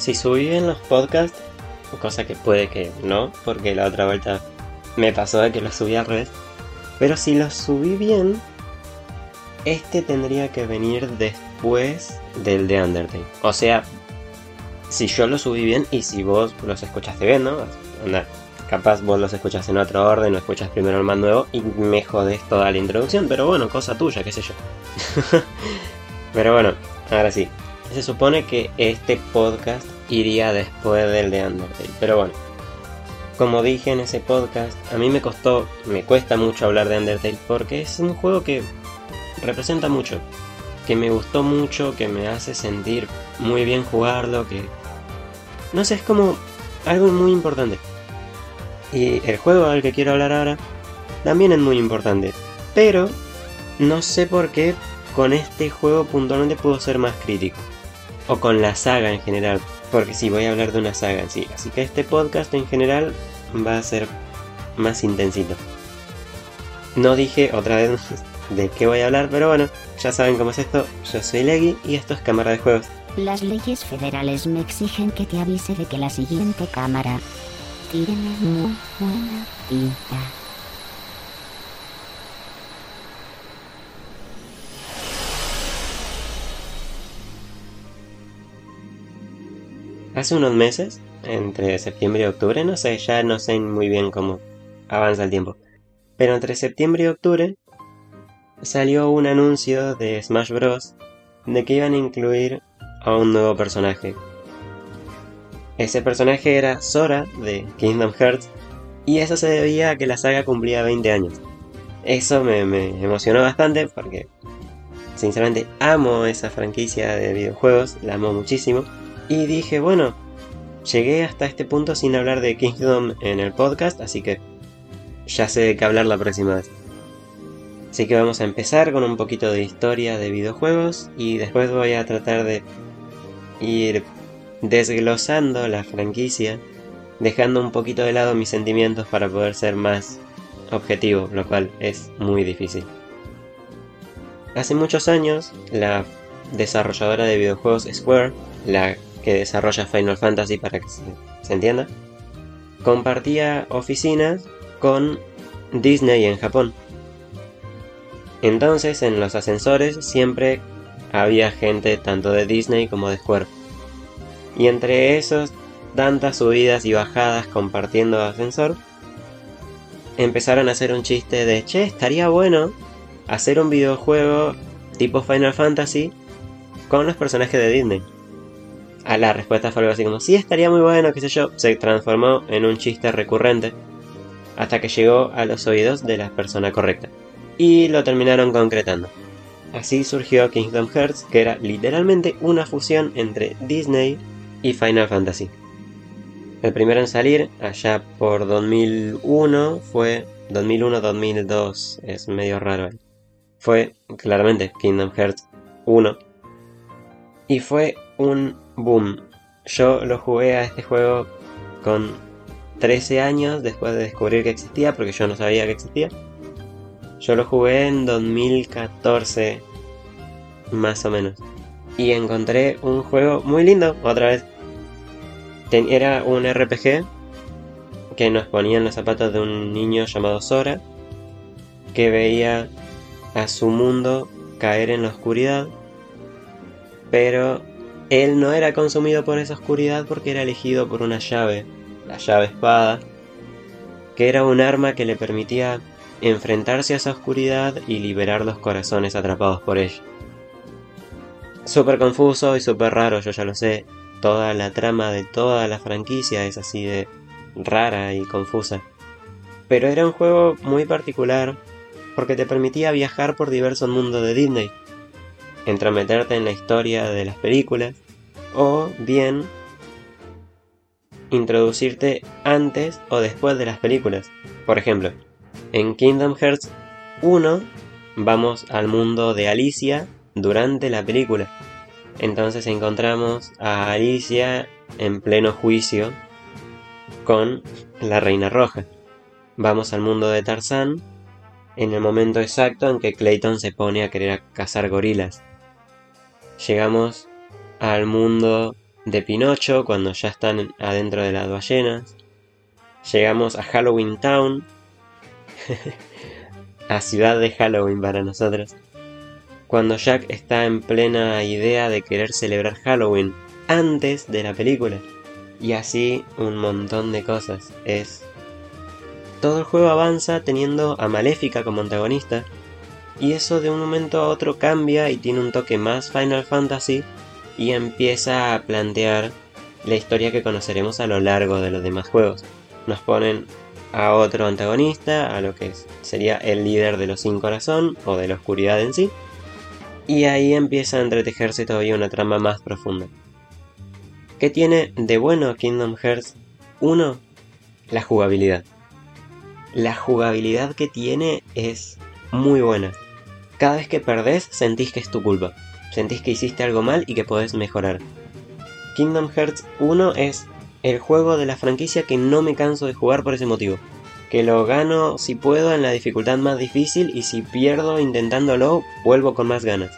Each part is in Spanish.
si subí bien los podcasts, cosa que puede que no, porque la otra vuelta me pasó de que los subí al revés. Pero si los subí bien, este tendría que venir después del de Undertale. O sea, si yo lo subí bien y si vos los escuchaste bien, ¿no? capaz vos los escuchas en otro orden o escuchas primero el más nuevo y me jodés toda la introducción, pero bueno, cosa tuya, qué sé yo. pero bueno, ahora sí. Se supone que este podcast iría después del de Undertale, pero bueno. Como dije en ese podcast, a mí me costó, me cuesta mucho hablar de Undertale porque es un juego que representa mucho, que me gustó mucho, que me hace sentir muy bien jugarlo, que... No sé, es como algo muy importante. Y el juego al que quiero hablar ahora también es muy importante. Pero no sé por qué con este juego puntualmente puedo ser más crítico. O con la saga en general. Porque sí, voy a hablar de una saga en sí. Así que este podcast en general va a ser más intensito. No dije otra vez de qué voy a hablar, pero bueno, ya saben cómo es esto. Yo soy Leggy y esto es Cámara de Juegos. Las leyes federales me exigen que te avise de que la siguiente cámara tiene muy buena pinta. Hace unos meses, entre septiembre y octubre, no sé, ya no sé muy bien cómo avanza el tiempo. Pero entre septiembre y octubre salió un anuncio de Smash Bros. de que iban a incluir a un nuevo personaje. Ese personaje era Sora de Kingdom Hearts y eso se debía a que la saga cumplía 20 años. Eso me, me emocionó bastante porque sinceramente amo esa franquicia de videojuegos, la amo muchísimo. Y dije, bueno, llegué hasta este punto sin hablar de Kingdom en el podcast, así que ya sé de qué hablar la próxima vez. Así que vamos a empezar con un poquito de historia de videojuegos y después voy a tratar de ir desglosando la franquicia, dejando un poquito de lado mis sentimientos para poder ser más objetivo, lo cual es muy difícil. Hace muchos años, la desarrolladora de videojuegos Square, la que desarrolla Final Fantasy para que se, entienda, compartía oficinas con Disney en Japón. Entonces en los ascensores siempre había gente tanto de Disney como de Square. Y entre esos tantas subidas y bajadas compartiendo ascensor, empezaron a hacer un chiste de, che, estaría bueno hacer un videojuego tipo Final Fantasy con los personajes de Disney. A la respuesta fue algo así como, sí, estaría muy bueno, qué sé yo. Se transformó en un chiste recurrente hasta que llegó a los oídos de la persona correcta. Y lo terminaron concretando. Así surgió Kingdom Hearts, que era literalmente una fusión entre Disney y Final Fantasy. El primero en salir, allá por 2001, fue 2001-2002, es medio raro. Fue claramente Kingdom Hearts 1. Y fue un boom. Yo lo jugué a este juego con 13 años después de descubrir que existía, porque yo no sabía que existía. Yo lo jugué en 2014, más o menos. Y encontré un juego muy lindo, otra vez. era un RPG que nos ponía en los zapatos de un niño llamado Sora, que veía a su mundo caer en la oscuridad, pero él no era consumido por esa oscuridad porque era elegido por una llave la llave espada, que era un arma que le permitía enfrentarse a esa oscuridad y liberar los corazones atrapados por ella. Súper confuso y súper raro, yo ya lo sé. Toda la trama de toda la franquicia es así de rara y confusa. Pero era un juego muy particular porque te permitía viajar por diversos mundos de Disney, entrometerte en la historia de las películas, o bien introducirte antes o después de las películas. Por ejemplo, en Kingdom Hearts 1 vamos al mundo de Alicia durante la película. Entonces encontramos a Alicia en pleno juicio con la Reina Roja. Vamos al mundo de Tarzán en el momento exacto en que Clayton se pone a querer cazar gorilas. Llegamos al mundo de Pinocho cuando ya están adentro de las ballenas. Llegamos a Halloween Town, a ciudad de Halloween para nosotros, cuando Jack está en plena idea de querer celebrar Halloween antes de la película. Y así un montón de cosas. Es. Todo el juego avanza teniendo a Maléfica como antagonista. Y eso de un momento a otro cambia y tiene un toque más Final Fantasy. Y empieza a plantear la historia que conoceremos a lo largo de los demás juegos. Nos ponen a otro antagonista, a lo que sería el líder de los sin corazón o de la oscuridad en sí. Y ahí empieza a entretejerse todavía una trama más profunda. ¿Qué tiene de bueno Kingdom Hearts 1? La jugabilidad. La jugabilidad que tiene es muy buena. Cada vez que perdés sentís que es tu culpa. Sentís que hiciste algo mal y que podés mejorar. Kingdom Hearts 1 es el juego de la franquicia que no me canso de jugar por ese motivo. Que lo gano si puedo en la dificultad más difícil y si pierdo intentándolo, vuelvo con más ganas.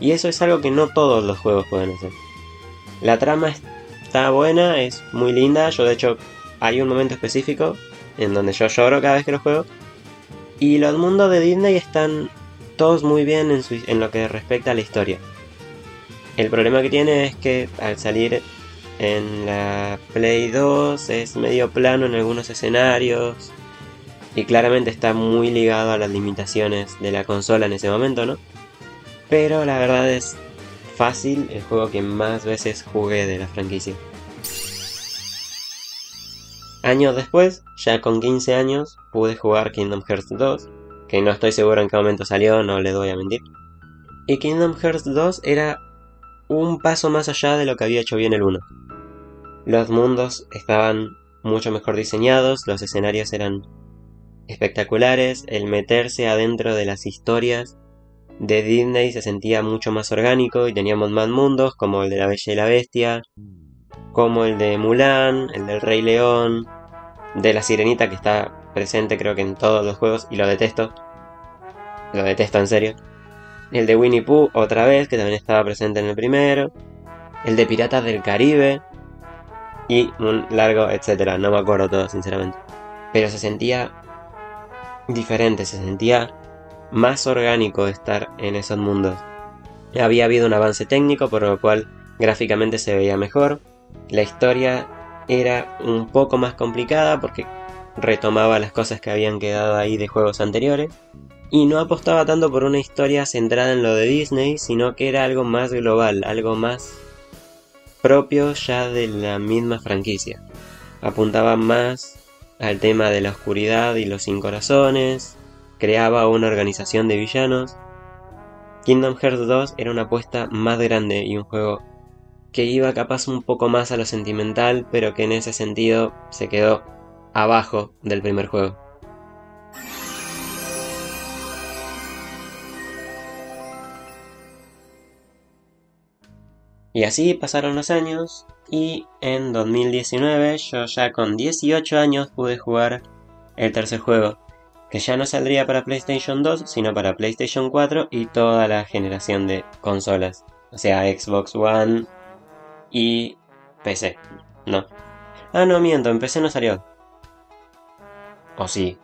Y eso es algo que no todos los juegos pueden hacer. La trama está buena, es muy linda. Yo, de hecho, hay un momento específico en donde yo lloro cada vez que lo juego. Y los mundos de Disney están todos muy bien en, lo que respecta a la historia. El problema que tiene es que al salir en la Play 2 es medio plano en algunos escenarios. Y claramente está muy ligado a las limitaciones de la consola en ese momento, ¿no? Pero la verdad es fácil el juego que más veces jugué de la franquicia. Años después, ya con 15 años, pude jugar Kingdom Hearts 2, que no estoy seguro en qué momento salió, no le doy a mentir. Y Kingdom Hearts 2 era un paso más allá de lo que había hecho bien el 1. Los mundos estaban mucho mejor diseñados, los escenarios eran espectaculares, el meterse adentro de las historias de Disney se sentía mucho más orgánico y teníamos más mundos como el de la Bella y la Bestia, como el de Mulan, el del Rey León, de la Sirenita que está presente creo que en todos los juegos y lo detesto. Lo detesto en serio. El de Winnie Pooh otra vez que también estaba presente en el primero. El de Piratas del Caribe. Y un largo etcétera, no me acuerdo todo sinceramente. Pero se sentía diferente, se sentía más orgánico estar en esos mundos. Había habido un avance técnico por lo cual gráficamente se veía mejor. La historia era un poco más complicada porque retomaba las cosas que habían quedado ahí de juegos anteriores. Y no apostaba tanto por una historia centrada en lo de Disney, sino que era algo más global, algo más propio ya de la misma franquicia. Apuntaba más al tema de la oscuridad y los sin corazones, creaba una organización de villanos. Kingdom Hearts 2 era una apuesta más grande y un juego que iba capaz un poco más a lo sentimental, pero que en ese sentido se quedó abajo del primer juego. Y así pasaron los años y en 2019 yo ya con 18 años pude jugar el tercer juego, que ya no saldría para PlayStation 2, sino para PlayStation 4 y toda la generación de consolas, o sea, Xbox One y PC. No. Ah, no, miento, en PC no salió. ¿O sí?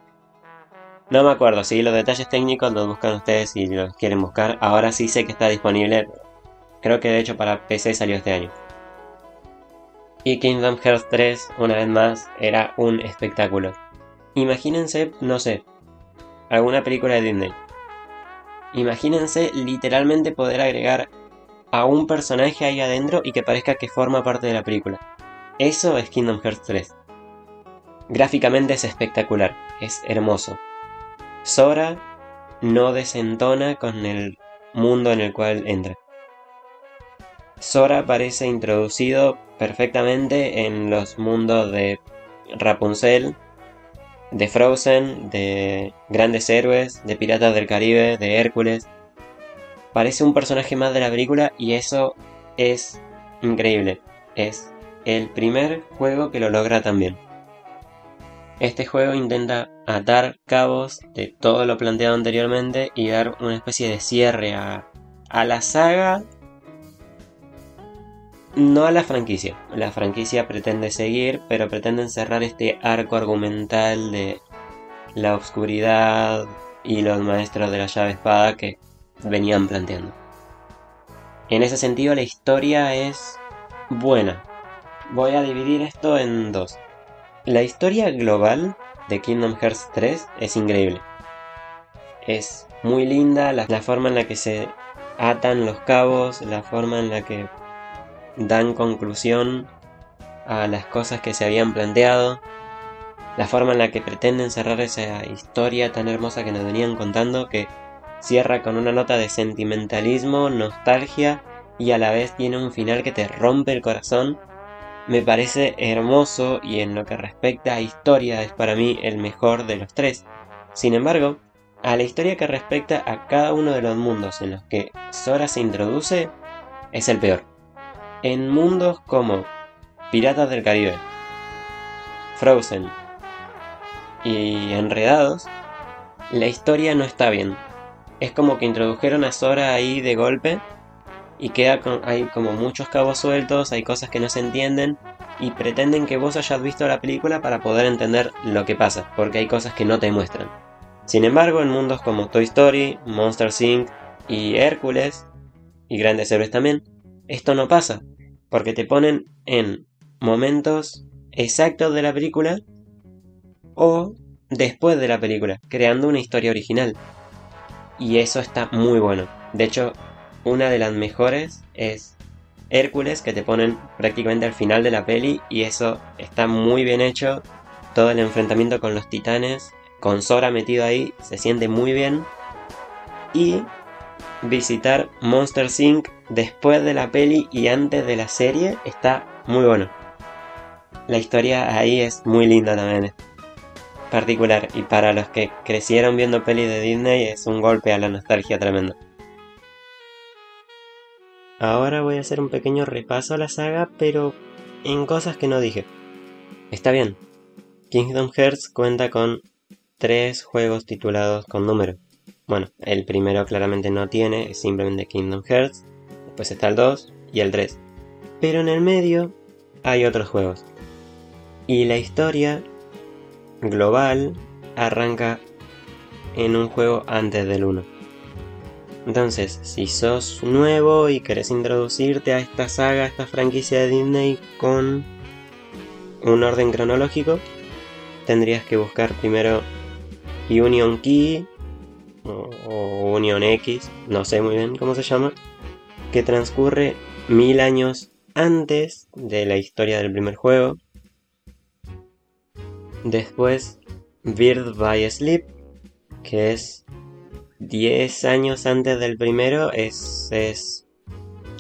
No me acuerdo, sí, los detalles técnicos los buscan ustedes si los quieren buscar. Ahora sí sé que está disponible. Creo que de hecho para PC salió este año. Y Kingdom Hearts 3, una vez más, era un espectáculo. Imagínense, no sé, alguna película de Disney. Imagínense literalmente poder agregar a un personaje ahí adentro y que parezca que forma parte de la película. Eso es Kingdom Hearts 3. Gráficamente es espectacular, es hermoso. Sora no desentona con el mundo en el cual entra. Sora parece introducido perfectamente en los mundos de Rapunzel, de Frozen, de Grandes Héroes, de Piratas del Caribe, de Hércules. Parece un personaje más de la película y eso es increíble. Es el primer juego que lo logra también. Este juego intenta atar cabos de todo lo planteado anteriormente y dar una especie de cierre a, a la saga No a la franquicia. La franquicia pretende seguir, pero pretenden cerrar este arco argumental de la oscuridad y los maestros de la llave espada que venían planteando. En ese sentido, la historia es buena. Voy a dividir esto en dos. La historia global de Kingdom Hearts 3 es increíble. Es muy linda la, forma en la que se atan los cabos, la forma en la que dan conclusión a las cosas que se habían planteado, la forma en la que pretenden cerrar esa historia tan hermosa que nos venían contando que cierra con una nota de sentimentalismo, nostalgia y a la vez tiene un final que te rompe el corazón me parece hermoso y en lo que respecta a historia es para mí el mejor de los tres. Sin embargo, a la historia que respecta a cada uno de los mundos en los que Sora se introduce, es el peor. En mundos como Piratas del Caribe, Frozen y Enredados, la historia no está bien. Es como que introdujeron a Sora ahí de golpe y queda hay como muchos cabos sueltos, hay cosas que no se entienden y pretenden que vos hayas visto la película para poder entender lo que pasa, porque hay cosas que no te muestran. Sin embargo, en mundos como Toy Story, Monster Inc. y Hércules, y Grandes Héroes también, esto no pasa, porque te ponen en momentos exactos de la película o después de la película, creando una historia original. Y eso está muy bueno. De hecho, una de las mejores es Hércules, que te ponen prácticamente al final de la peli y eso está muy bien hecho. Todo el enfrentamiento con los titanes, con Sora metido ahí, se siente muy bien. Y visitar Monster Inc. después de la peli y antes de la serie está muy bueno. La historia ahí es muy linda también. Particular. Y para los que crecieron viendo peli de Disney es un golpe a la nostalgia tremendo. Ahora voy a hacer un pequeño repaso a la saga, pero en cosas que no dije. Está bien. Kingdom Hearts cuenta con tres juegos titulados con número. Bueno, el primero claramente no tiene, es simplemente Kingdom Hearts. Después está el 2 y el 3. Pero en el medio hay otros juegos. Y la historia global arranca en un juego antes del 1. Entonces, si sos nuevo y querés introducirte a esta saga, a esta franquicia de Disney con un orden cronológico, tendrías que buscar primero Union Key o, Union X, no sé muy bien cómo se llama, que transcurre mil años antes de la historia del primer juego. Después, Bird by Sleep, que es 10 años antes del primero es, es,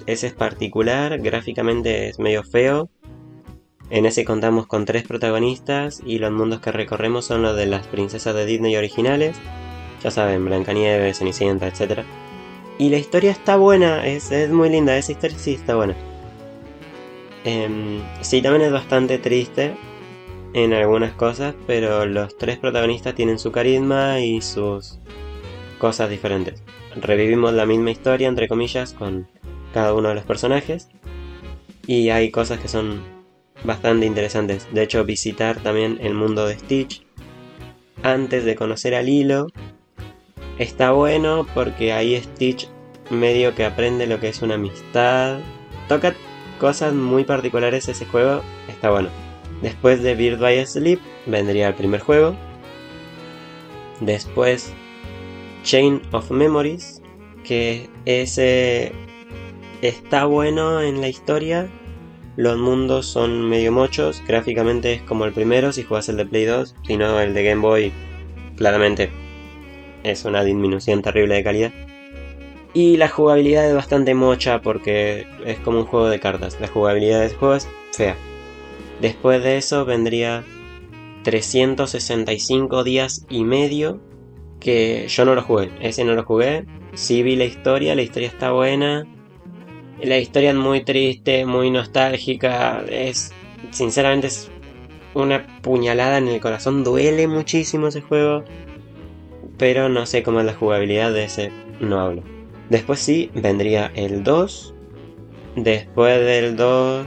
ese es particular, gráficamente es medio feo. En ese contamos con tres protagonistas y los mundos que recorremos son los de las princesas de Disney originales. Ya saben, Blancanieves, Cenicienta, etc. Y la historia está buena, es, es muy linda, esa historia sí está buena. Eh, sí, también es bastante triste en algunas cosas, pero los tres protagonistas tienen su carisma y sus cosas diferentes. Revivimos la misma historia, entre comillas, con cada uno de los personajes. Y hay cosas que son bastante interesantes. De hecho, visitar también el mundo de Stitch antes de conocer al hilo está bueno porque ahí Stitch medio que aprende lo que es una amistad. Toca cosas muy particulares ese juego, está bueno. Después de Bird by Sleep vendría el primer juego. Después Chain of Memories, que ese está bueno en la historia. Los mundos son medio mochos, gráficamente es como el primero si juegas el de Play 2, si no el de Game Boy, claramente es una disminución terrible de calidad. Y la jugabilidad es bastante mocha porque es como un juego de cartas, la jugabilidad del juego es fea. Después de eso vendría 365 días y medio que yo no lo jugué. Ese no lo jugué. Sí vi la historia, la historia está buena. La historia es muy triste, muy nostálgica. Es. Sinceramente es una puñalada en el corazón. Duele muchísimo ese juego. Pero no sé cómo es la jugabilidad de ese. No hablo. Después sí, vendría el 2. Después del 2,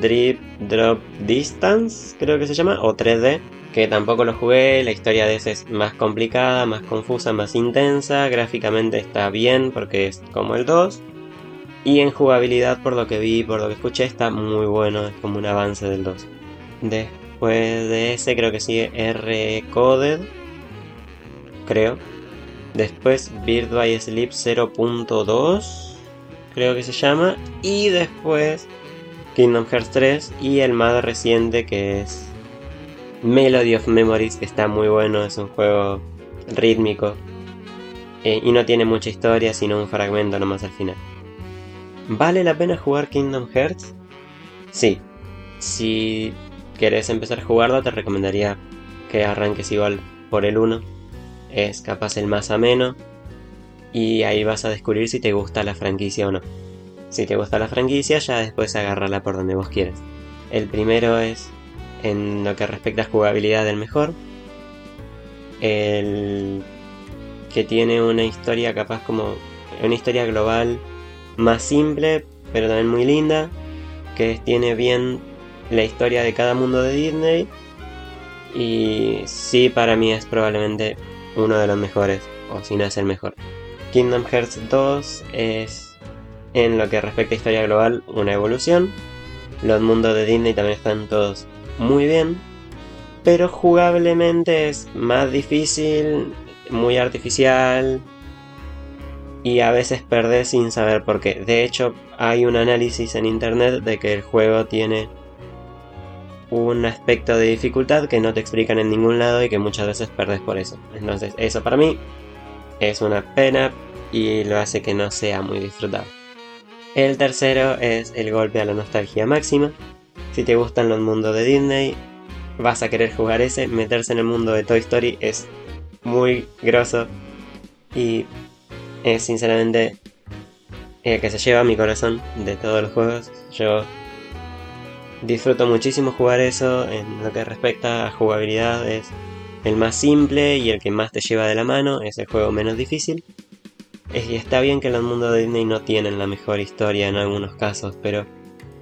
Drip Drop Distance, creo que se llama, o 3D, que tampoco lo jugué, la historia de ese es más complicada, más confusa, más intensa, gráficamente está bien porque es como el 2, y en jugabilidad por lo que vi, por lo que escuché, está muy bueno, es como un avance del 2. Después de ese creo que sigue R-Coded, creo. Después Bird by Sleep 0.2, creo que se llama. Y después Kingdom Hearts 3 y el más reciente que es Melody of Memories, que está muy bueno, es un juego rítmico. Eh, y no tiene mucha historia, sino un fragmento nomás al final. ¿Vale la pena jugar Kingdom Hearts? Sí. Si querés empezar a jugarlo, te recomendaría que arranques igual por el 1. Es capaz el más ameno. Y ahí vas a descubrir si te gusta la franquicia o no. Si te gusta la franquicia, ya después agárrala por donde vos quieras. El primero es, en lo que respecta a jugabilidad, el mejor. El que tiene una historia capaz como... Una historia global más simple, pero también muy linda. Que tiene bien la historia de cada mundo de Disney. Y sí, para mí es probablemente uno de los mejores, o si no es el mejor. Kingdom Hearts 2 es en lo que respecta a historia global, una evolución. Los mundos de Disney también están todos muy bien. Pero jugablemente es más difícil, muy artificial. Y a veces perdés sin saber por qué. De hecho, hay un análisis en internet de que el juego tiene un aspecto de dificultad que no te explican en ningún lado y que muchas veces perdés por eso. Entonces, eso para mí es una pena y lo hace que no sea muy disfrutable. El tercero es el golpe a la nostalgia máxima. Si te gustan los mundos de Disney, vas a querer jugar ese. Meterse en el mundo de Toy Story es muy grosso y es sinceramente el que se lleva mi corazón de todos los juegos. Yo disfruto muchísimo jugar eso. En lo que respecta a jugabilidad es el más simple y el que más te lleva de la mano. Es el juego menos difícil. Está bien que los mundos de Disney no tienen la mejor historia en algunos casos, pero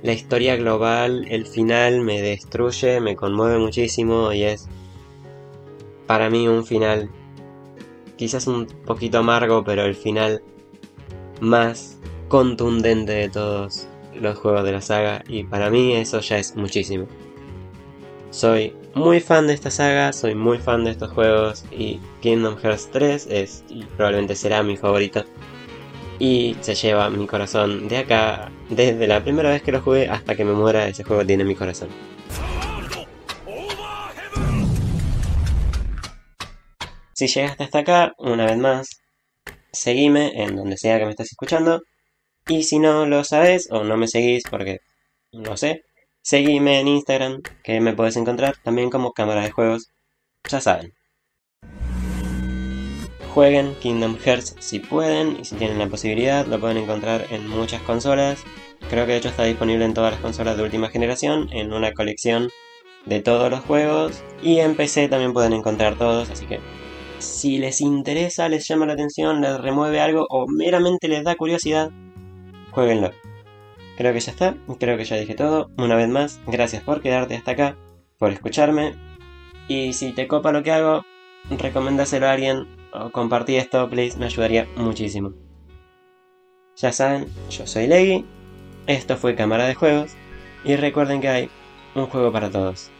la historia global, el final me destruye, me conmueve muchísimo y es para mí un final quizás un poquito amargo, pero el final más contundente de todos los juegos de la saga y para mí eso ya es muchísimo. Soy muy fan de esta saga, soy muy fan de estos juegos y Kingdom Hearts 3 es y probablemente será mi favorito. Y se lleva mi corazón de acá, desde la primera vez que lo jugué hasta que me muera, ese juego tiene mi corazón. Si llegaste hasta acá, una vez más, seguime en donde sea que me estés escuchando. Y si no lo sabes o no me seguís porque no sé, Seguime en Instagram, que me puedes encontrar también como cámara de juegos. Ya saben. Jueguen Kingdom Hearts si pueden y si tienen la posibilidad, lo pueden encontrar en muchas consolas. Creo que de hecho está disponible en todas las consolas de última generación, en una colección de todos los juegos. Y en PC también pueden encontrar todos, así que si les interesa, les llama la atención, les remueve algo o meramente les da curiosidad, jueguenlo. Creo que ya está, creo que ya dije todo. Una vez más, gracias por quedarte hasta acá, por escucharme. Y si te copa lo que hago, recomendáselo a alguien o compartí esto, please, me ayudaría muchísimo. Ya saben, yo soy Leggy, esto fue Cámara de Juegos, y recuerden que hay un juego para todos.